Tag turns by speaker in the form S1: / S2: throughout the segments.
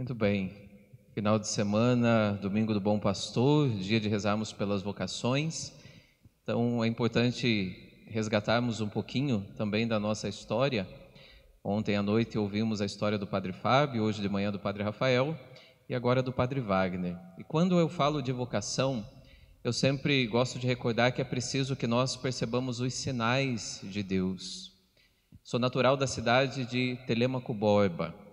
S1: Muito bem. Final de semana, domingo do Bom Pastor, dia de rezarmos pelas vocações. Então é importante resgatarmos um pouquinho também da nossa história. Ontem à noite ouvimos a história do Padre Fábio, hoje de manhã do Padre Rafael e agora do Padre Wagner. E quando eu falo de vocação, eu sempre gosto de recordar que é preciso que nós percebamos os sinais de Deus. Sou natural da cidade de Telemaco Borba.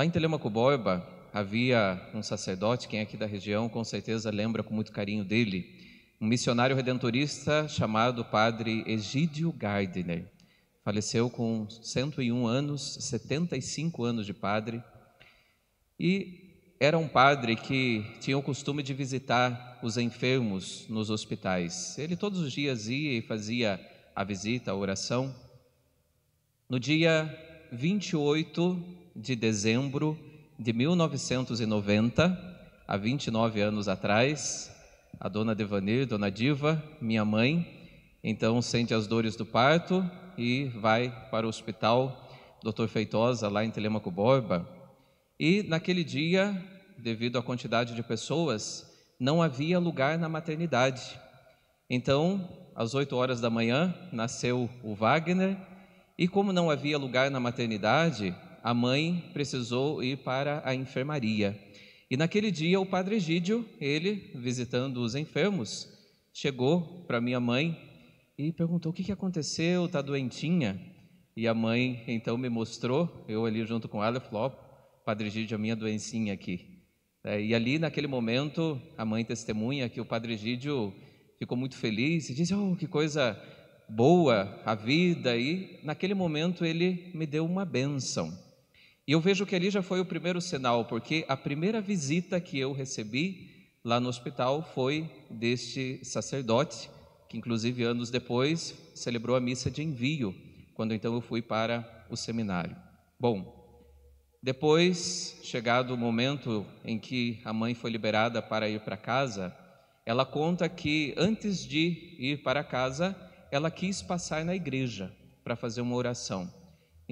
S1: Lá em Telemaco Borba havia um sacerdote, quem é aqui da região com certeza lembra com muito carinho dele, um missionário redentorista chamado Padre Egídio Gardner. Faleceu com 101 anos, 75 anos de padre, e era um padre que tinha o costume de visitar os enfermos nos hospitais. Ele todos os dias ia e fazia a visita, a oração. No dia 28 de dezembro de 1990, há 29 anos atrás, a dona Devanir, dona Diva, minha mãe, então sente as dores do parto e vai para o hospital Dr. Feitosa, lá em Telemaco Borba. E naquele dia, devido à quantidade de pessoas, não havia lugar na maternidade. Então, às 8 horas da manhã, nasceu o Wagner, e como não havia lugar na maternidade, a mãe precisou ir para a enfermaria. E naquele dia o padre Egídio, ele visitando os enfermos, chegou para minha mãe e perguntou: "O que que aconteceu? Tá doentinha?" E a mãe então me mostrou, eu ali junto com ela, falou: oh, "Padre Egídio, a minha doencinha aqui." É, e ali naquele momento a mãe testemunha que o padre Egídio ficou muito feliz e disse: "Oh, que coisa boa a vida!" E naquele momento ele me deu uma bênção. E eu vejo que ali já foi o primeiro sinal, porque a primeira visita que eu recebi lá no hospital foi deste sacerdote, que inclusive anos depois celebrou a missa de envio, quando então eu fui para o seminário. Bom, depois, chegado o momento em que a mãe foi liberada para ir para casa, ela conta que antes de ir para casa, ela quis passar na igreja para fazer uma oração.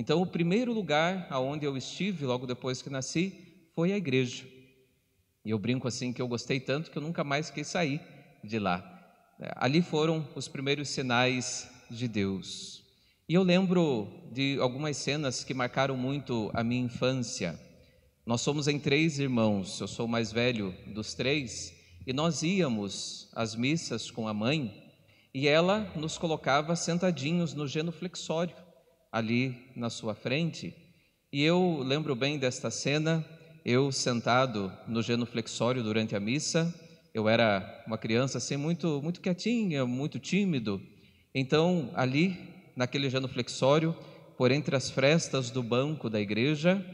S1: Então, o primeiro lugar aonde eu estive logo depois que nasci foi a igreja. E eu brinco assim que eu gostei tanto que eu nunca mais quis sair de lá. Ali foram os primeiros sinais de Deus. E eu lembro de algumas cenas que marcaram muito a minha infância. Nós somos em três irmãos, eu sou o mais velho dos três, e nós íamos às missas com a mãe, e ela nos colocava sentadinhos no genuflexório ali na sua frente. E eu lembro bem desta cena, eu sentado no genuflexório durante a missa, eu era uma criança assim muito muito quietinha, muito tímido. Então, ali naquele genuflexório, por entre as frestas do banco da igreja,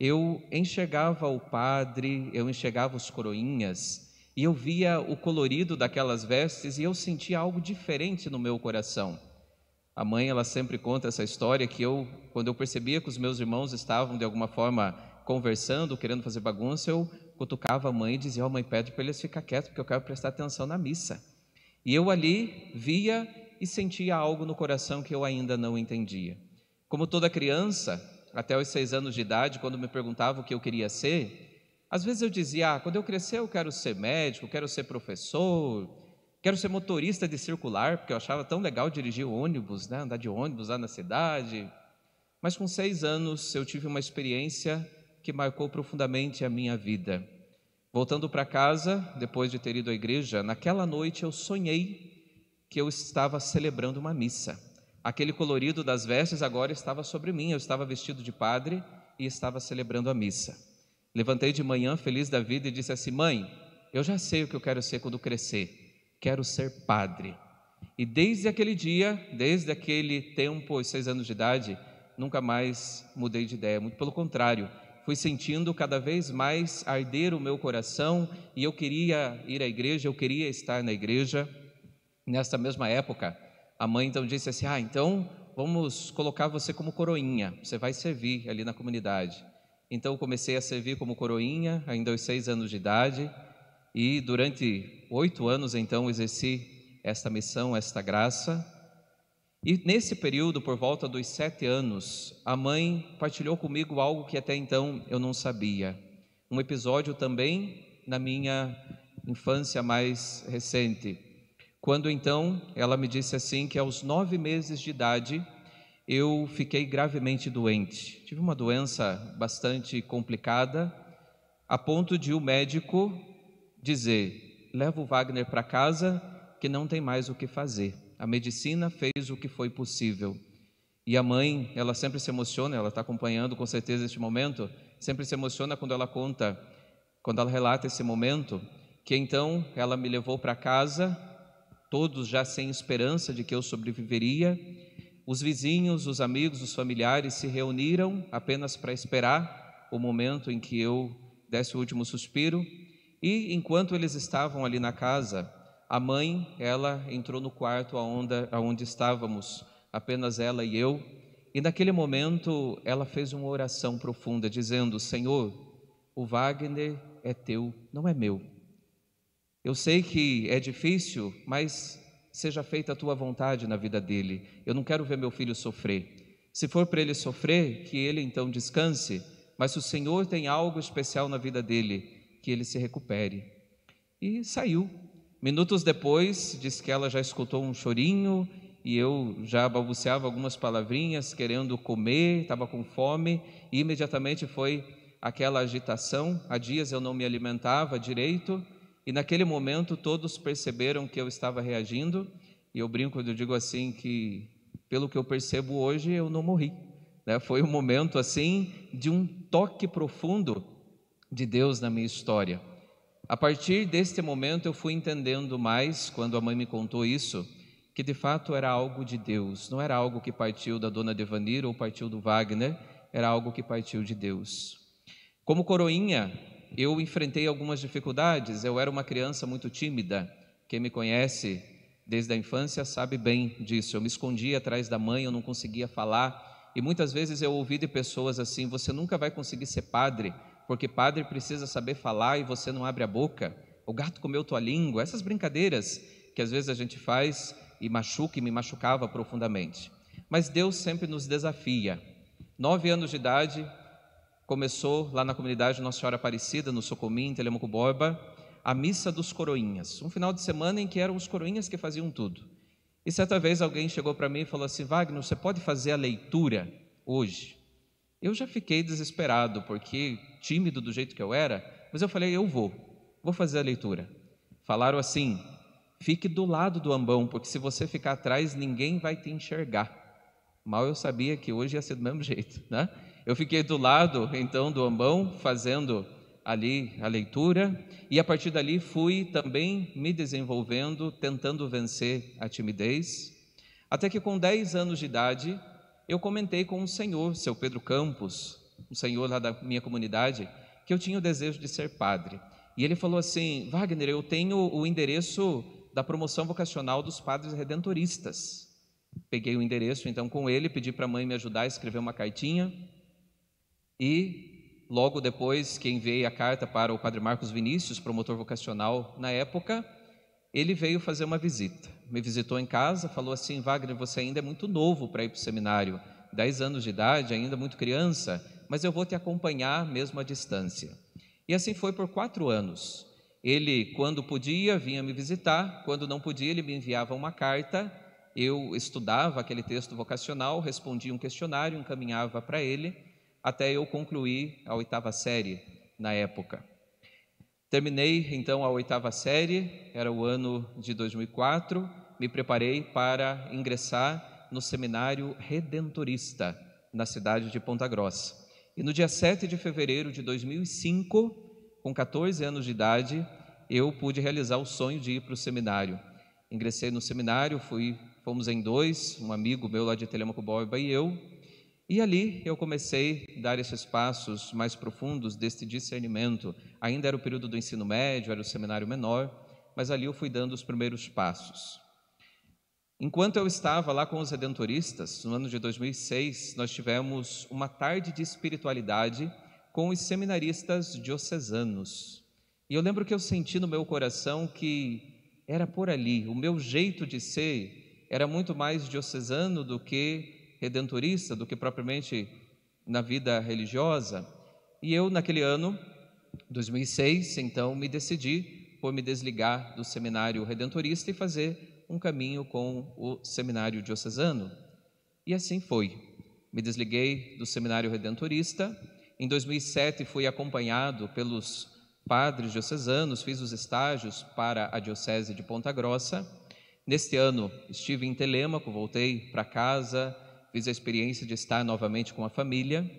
S1: eu enxergava o padre, eu enxergava os coroinhas, e eu via o colorido daquelas vestes e eu sentia algo diferente no meu coração. A mãe, ela sempre conta essa história que eu, quando eu percebia que os meus irmãos estavam de alguma forma conversando, querendo fazer bagunça, eu cutucava a mãe e dizia: Ó, oh, mãe, pede para eles ficar quietos, porque eu quero prestar atenção na missa. E eu ali via e sentia algo no coração que eu ainda não entendia. Como toda criança, até os seis anos de idade, quando me perguntavam o que eu queria ser, às vezes eu dizia: ah, quando eu crescer eu quero ser médico, quero ser professor, Quero ser motorista de circular, porque eu achava tão legal dirigir ônibus, né? andar de ônibus lá na cidade. Mas com seis anos eu tive uma experiência que marcou profundamente a minha vida. Voltando para casa, depois de ter ido à igreja, naquela noite eu sonhei que eu estava celebrando uma missa. Aquele colorido das vestes agora estava sobre mim, eu estava vestido de padre e estava celebrando a missa. Levantei de manhã feliz da vida e disse assim: Mãe, eu já sei o que eu quero ser quando crescer quero ser padre. E desde aquele dia, desde aquele tempo, seis anos de idade, nunca mais mudei de ideia. Muito pelo contrário, fui sentindo cada vez mais arder o meu coração e eu queria ir à igreja, eu queria estar na igreja. Nessa mesma época, a mãe então disse assim: Ah, então vamos colocar você como coroinha, você vai servir ali na comunidade. Então comecei a servir como coroinha, ainda aos seis anos de idade. E durante oito anos, então, exerci esta missão, esta graça. E nesse período, por volta dos sete anos, a mãe partilhou comigo algo que até então eu não sabia. Um episódio também na minha infância mais recente. Quando então ela me disse assim que aos nove meses de idade eu fiquei gravemente doente. Tive uma doença bastante complicada, a ponto de o médico dizer: leva o Wagner para casa, que não tem mais o que fazer. A medicina fez o que foi possível. E a mãe, ela sempre se emociona, ela está acompanhando com certeza este momento, sempre se emociona quando ela conta, quando ela relata esse momento, que então ela me levou para casa, todos já sem esperança de que eu sobreviveria. Os vizinhos, os amigos, os familiares se reuniram apenas para esperar o momento em que eu desse o último suspiro. E enquanto eles estavam ali na casa, a mãe, ela entrou no quarto aonde, aonde estávamos, apenas ela e eu, e naquele momento ela fez uma oração profunda, dizendo: Senhor, o Wagner é teu, não é meu. Eu sei que é difícil, mas seja feita a tua vontade na vida dele. Eu não quero ver meu filho sofrer. Se for para ele sofrer, que ele então descanse, mas se o Senhor tem algo especial na vida dele, que ele se recupere. E saiu. Minutos depois, disse que ela já escutou um chorinho e eu já balbuciava algumas palavrinhas, querendo comer, estava com fome, e imediatamente foi aquela agitação. Há dias eu não me alimentava direito, e naquele momento todos perceberam que eu estava reagindo, e eu brinco, eu digo assim que, pelo que eu percebo hoje, eu não morri. Né? Foi um momento assim de um toque profundo de Deus na minha história. A partir deste momento eu fui entendendo mais, quando a mãe me contou isso, que de fato era algo de Deus, não era algo que partiu da dona Devanir ou partiu do Wagner, era algo que partiu de Deus. Como coroinha, eu enfrentei algumas dificuldades, eu era uma criança muito tímida. Quem me conhece desde a infância sabe bem disso. Eu me escondia atrás da mãe, eu não conseguia falar, e muitas vezes eu ouvi de pessoas assim: você nunca vai conseguir ser padre, porque padre precisa saber falar e você não abre a boca. O gato comeu tua língua, essas brincadeiras que às vezes a gente faz e machuca e me machucava profundamente. Mas Deus sempre nos desafia. Nove anos de idade, começou lá na comunidade Nossa Senhora Aparecida, no Socomim, em Telemaco Borba, a missa dos coroinhas. Um final de semana em que eram os coroinhas que faziam tudo. E certa vez alguém chegou para mim e falou assim: Wagner, você pode fazer a leitura hoje? Eu já fiquei desesperado, porque tímido do jeito que eu era, mas eu falei: eu vou, vou fazer a leitura. Falaram assim: Fique do lado do ambão, porque se você ficar atrás, ninguém vai te enxergar. Mal eu sabia que hoje ia ser do mesmo jeito, né? Eu fiquei do lado, então, do ambão, fazendo ali a leitura, e a partir dali fui também me desenvolvendo, tentando vencer a timidez, até que com 10 anos de idade, eu comentei com um senhor, seu Pedro Campos, um senhor lá da minha comunidade, que eu tinha o desejo de ser padre. E ele falou assim: Wagner, eu tenho o endereço da promoção vocacional dos padres redentoristas. Peguei o endereço então com ele, pedi para a mãe me ajudar a escrever uma cartinha e logo depois que enviei a carta para o padre Marcos Vinícius, promotor vocacional na época, ele veio fazer uma visita. Me visitou em casa, falou assim: Wagner, você ainda é muito novo para ir para o seminário, 10 anos de idade, ainda muito criança, mas eu vou te acompanhar mesmo à distância. E assim foi por quatro anos. Ele, quando podia, vinha me visitar, quando não podia, ele me enviava uma carta. Eu estudava aquele texto vocacional, respondia um questionário, encaminhava para ele, até eu concluir a oitava série na época. Terminei então a oitava série, era o ano de 2004, me preparei para ingressar no seminário redentorista na cidade de Ponta Grossa. E no dia 7 de fevereiro de 2005, com 14 anos de idade, eu pude realizar o sonho de ir para o seminário. Ingressei no seminário, fui, fomos em dois, um amigo meu lá de Telemaco Borba e eu, e ali eu comecei a dar esses passos mais profundos deste discernimento. Ainda era o período do ensino médio, era o seminário menor, mas ali eu fui dando os primeiros passos. Enquanto eu estava lá com os redentoristas, no ano de 2006, nós tivemos uma tarde de espiritualidade com os seminaristas diocesanos. E eu lembro que eu senti no meu coração que era por ali, o meu jeito de ser era muito mais diocesano do que redentorista, do que propriamente na vida religiosa. E eu, naquele ano, 2006, então, me decidi por me desligar do seminário redentorista e fazer um caminho com o seminário diocesano. E assim foi. Me desliguei do seminário redentorista. Em 2007, fui acompanhado pelos padres diocesanos, fiz os estágios para a Diocese de Ponta Grossa. Neste ano, estive em Telêmaco, voltei para casa, fiz a experiência de estar novamente com a família.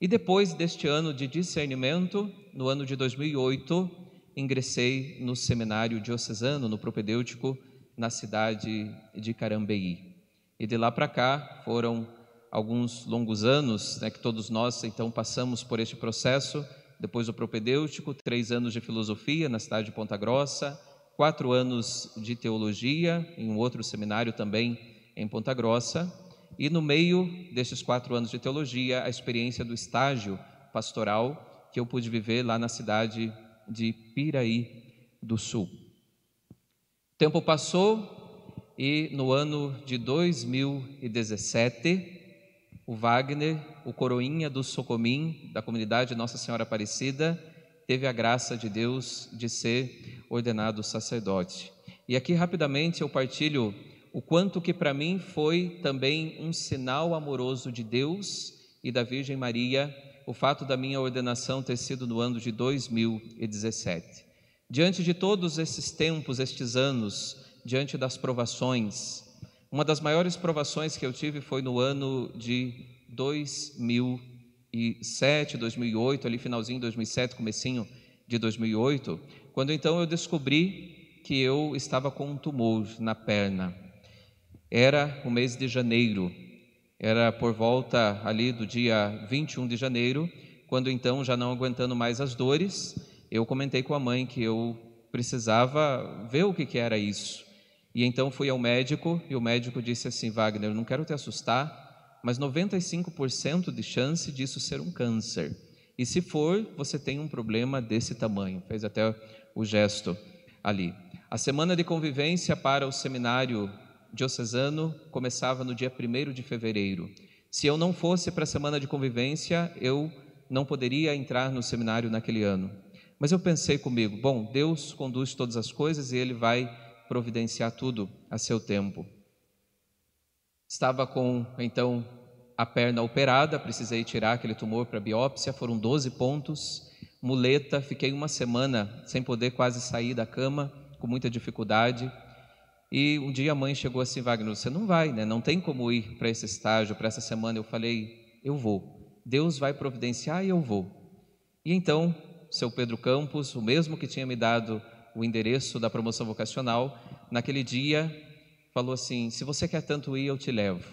S1: E depois deste ano de discernimento, no ano de 2008, ingressei no seminário diocesano, no propedêutico, na cidade de Carambeí. E de lá para cá foram alguns longos anos né, que todos nós então passamos por este processo depois o propedêutico, três anos de filosofia na cidade de Ponta Grossa, quatro anos de teologia em um outro seminário também em Ponta Grossa, e no meio desses quatro anos de teologia, a experiência do estágio pastoral que eu pude viver lá na cidade de Piraí do Sul. O tempo passou e no ano de 2017, o Wagner, o coroinha do Socomim, da comunidade Nossa Senhora Aparecida, teve a graça de Deus de ser ordenado sacerdote. E aqui rapidamente eu partilho o quanto que para mim foi também um sinal amoroso de Deus e da Virgem Maria, o fato da minha ordenação ter sido no ano de 2017. Diante de todos esses tempos, estes anos, diante das provações, uma das maiores provações que eu tive foi no ano de 2007, 2008, ali finalzinho de 2007, comecinho de 2008, quando então eu descobri que eu estava com um tumor na perna. Era o mês de janeiro, era por volta ali do dia 21 de janeiro, quando então, já não aguentando mais as dores, eu comentei com a mãe que eu precisava ver o que, que era isso. E então fui ao médico e o médico disse assim: Wagner, não quero te assustar, mas 95% de chance disso ser um câncer. E se for, você tem um problema desse tamanho. Fez até o gesto ali. A semana de convivência para o seminário diocesano começava no dia 1 de fevereiro. Se eu não fosse para a semana de convivência, eu não poderia entrar no seminário naquele ano. Mas eu pensei comigo: bom, Deus conduz todas as coisas e Ele vai providenciar tudo a seu tempo. Estava com, então, a perna operada, precisei tirar aquele tumor para biópsia, foram 12 pontos, muleta, fiquei uma semana sem poder quase sair da cama, com muita dificuldade. E um dia a mãe chegou assim, Wagner, você não vai, né? Não tem como ir para esse estágio, para essa semana. Eu falei, eu vou. Deus vai providenciar e eu vou. E então, seu Pedro Campos, o mesmo que tinha me dado o endereço da promoção vocacional, naquele dia falou assim: Se você quer tanto ir, eu te levo.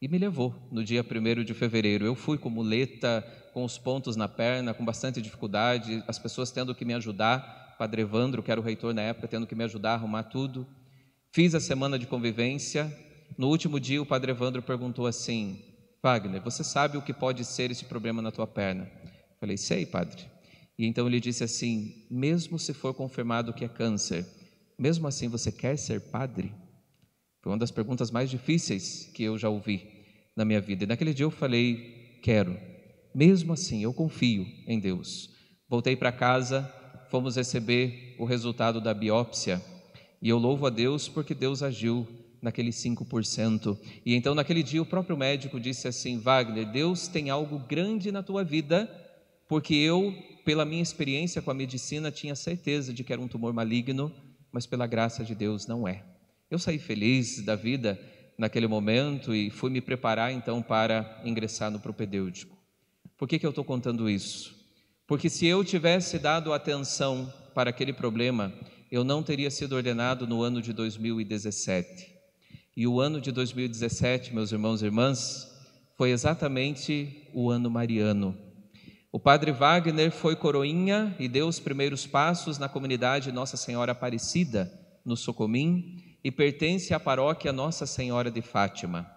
S1: E me levou no dia 1 de fevereiro. Eu fui com muleta, com os pontos na perna, com bastante dificuldade, as pessoas tendo que me ajudar. Padre Evandro, que era o reitor na época, tendo que me ajudar a arrumar tudo. Fiz a semana de convivência. No último dia, o Padre Evandro perguntou assim: Wagner, você sabe o que pode ser esse problema na tua perna? Falei, sei, padre. E então ele disse assim: mesmo se for confirmado que é câncer, mesmo assim você quer ser padre? Foi uma das perguntas mais difíceis que eu já ouvi na minha vida. E naquele dia eu falei: quero. Mesmo assim, eu confio em Deus. Voltei para casa, fomos receber o resultado da biópsia. E eu louvo a Deus porque Deus agiu naqueles 5%. E então, naquele dia, o próprio médico disse assim: Wagner, Deus tem algo grande na tua vida, porque eu pela minha experiência com a medicina, tinha certeza de que era um tumor maligno, mas pela graça de Deus não é. Eu saí feliz da vida naquele momento e fui me preparar então para ingressar no propedêutico. Por que, que eu estou contando isso? Porque se eu tivesse dado atenção para aquele problema, eu não teria sido ordenado no ano de 2017. E o ano de 2017, meus irmãos e irmãs, foi exatamente o ano mariano o padre Wagner foi coroinha e deu os primeiros passos na comunidade Nossa Senhora Aparecida, no Socomim, e pertence à paróquia Nossa Senhora de Fátima.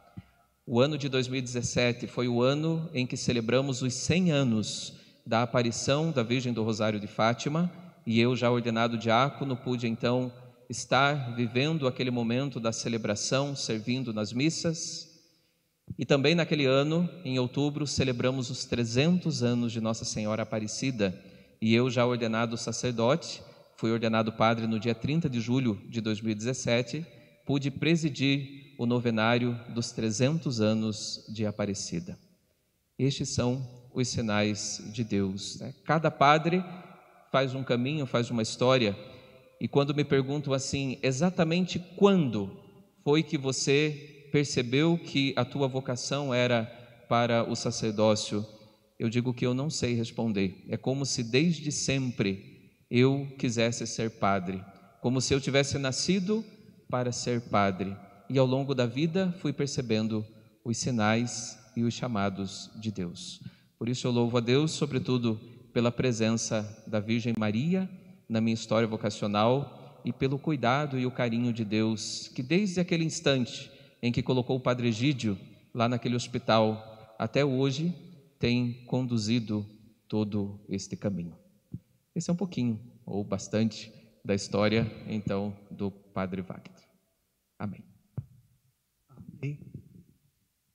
S1: O ano de 2017 foi o ano em que celebramos os 100 anos da aparição da Virgem do Rosário de Fátima, e eu, já ordenado diácono, pude então estar vivendo aquele momento da celebração, servindo nas missas. E também naquele ano, em outubro, celebramos os 300 anos de Nossa Senhora Aparecida. E eu, já ordenado sacerdote, fui ordenado padre no dia 30 de julho de 2017, pude presidir o novenário dos 300 anos de Aparecida. Estes são os sinais de Deus. Né? Cada padre faz um caminho, faz uma história, e quando me perguntam assim, exatamente quando foi que você percebeu que a tua vocação era para o sacerdócio? Eu digo que eu não sei responder. É como se desde sempre eu quisesse ser padre, como se eu tivesse nascido para ser padre. E ao longo da vida fui percebendo os sinais e os chamados de Deus. Por isso eu louvo a Deus, sobretudo pela presença da Virgem Maria na minha história vocacional e pelo cuidado e o carinho de Deus, que desde aquele instante em que colocou o Padre Egídio lá naquele hospital até hoje tem conduzido todo este caminho. Esse é um pouquinho, ou bastante, da história, então, do Padre Wagner. Amém.